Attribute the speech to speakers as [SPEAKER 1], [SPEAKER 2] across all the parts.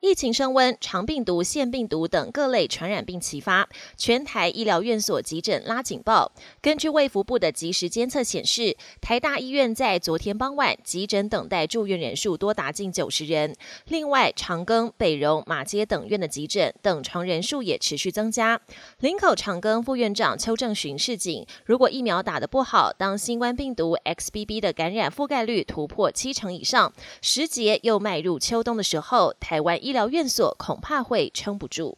[SPEAKER 1] 疫情升温，长病毒、腺病毒等各类传染病齐发，全台医疗院所急诊拉警报。根据卫福部的即时监测显示，台大医院在昨天傍晚急诊等待住院人数多达近九十人。另外，长庚、北荣、马街等院的急诊等床人数也持续增加。林口长庚副院长邱正巡示警，如果疫苗打得不好，当新冠病毒 XBB 的感染覆盖率突破七成以上，时节又迈入秋冬的时候，台湾。医疗院所恐怕会撑不住。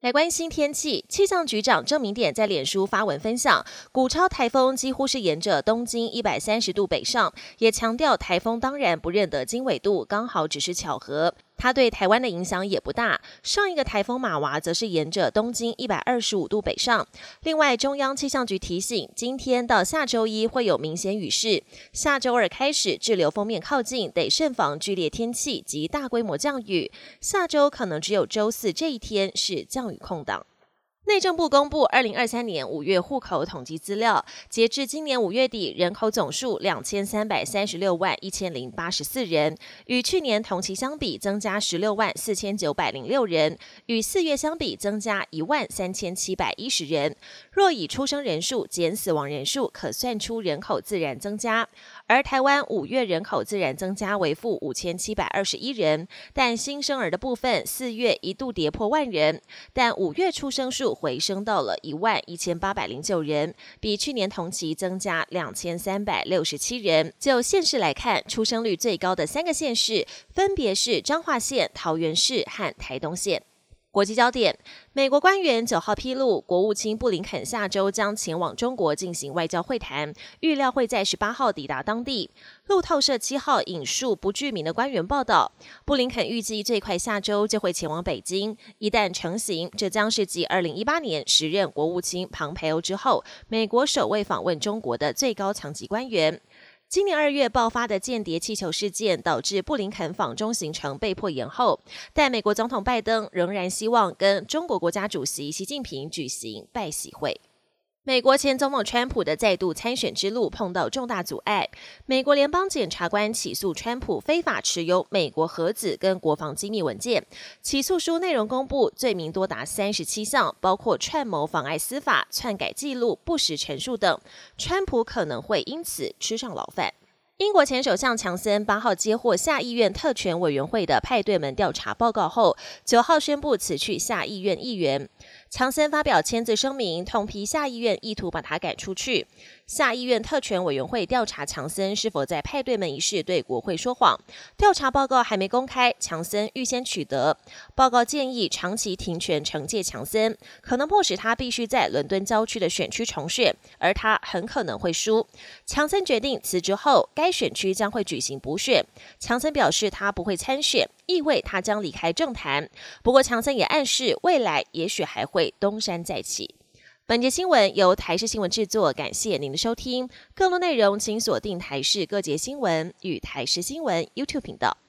[SPEAKER 1] 来关心天气，气象局长郑明典在脸书发文分享，古超台风几乎是沿着东经一百三十度北上，也强调台风当然不认得经纬度，刚好只是巧合。它对台湾的影响也不大。上一个台风马娃则是沿着东经一百二十五度北上。另外，中央气象局提醒，今天到下周一会有明显雨势，下周二开始滞留锋面靠近，得慎防剧烈天气及大规模降雨。下周可能只有周四这一天是降雨空档。内政部公布二零二三年五月户口统计资料，截至今年五月底，人口总数两千三百三十六万一千零八十四人，与去年同期相比增加十六万四千九百零六人，与四月相比增加一万三千七百一十人。若以出生人数减死亡人数，可算出人口自然增加。而台湾五月人口自然增加为负五千七百二十一人，但新生儿的部分四月一度跌破万人，但五月出生数回升到了一万一千八百零九人，比去年同期增加两千三百六十七人。就县市来看，出生率最高的三个县市分别是彰化县、桃园市和台东县。国际焦点：美国官员九号披露，国务卿布林肯下周将前往中国进行外交会谈，预料会在十八号抵达当地。路透社七号引述不具名的官员报道，布林肯预计最快下周就会前往北京。一旦成行，这将是继二零一八年时任国务卿庞培欧之后，美国首位访问中国的最高层级官员。今年二月爆发的间谍气球事件，导致布林肯访中行程被迫延后，但美国总统拜登仍然希望跟中国国家主席习近平举行拜喜会。美国前总统川普的再度参选之路碰到重大阻碍。美国联邦检察官起诉川普非法持有美国核子跟国防机密文件。起诉书内容公布，罪名多达三十七项，包括串谋妨碍司法、篡改记录、不实陈述等。川普可能会因此吃上牢饭。英国前首相强森八号接获下议院特权委员会的派对门调查报告后，九号宣布辞去下议院议员。强森发表签字声明，痛批下议院意图把他赶出去。下议院特权委员会调查强森是否在派对门一事对国会说谎。调查报告还没公开，强森预先取得报告，建议长期停权惩戒强森，可能迫使他必须在伦敦郊区的选区重选，而他很可能会输。强森决定辞职后，该选区将会举行补选。强森表示他不会参选，意味他将离开政坛。不过，强森也暗示未来也许还会。东山再起。本节新闻由台视新闻制作，感谢您的收听。更多内容请锁定台视各节新闻与台视新闻 YouTube 频道。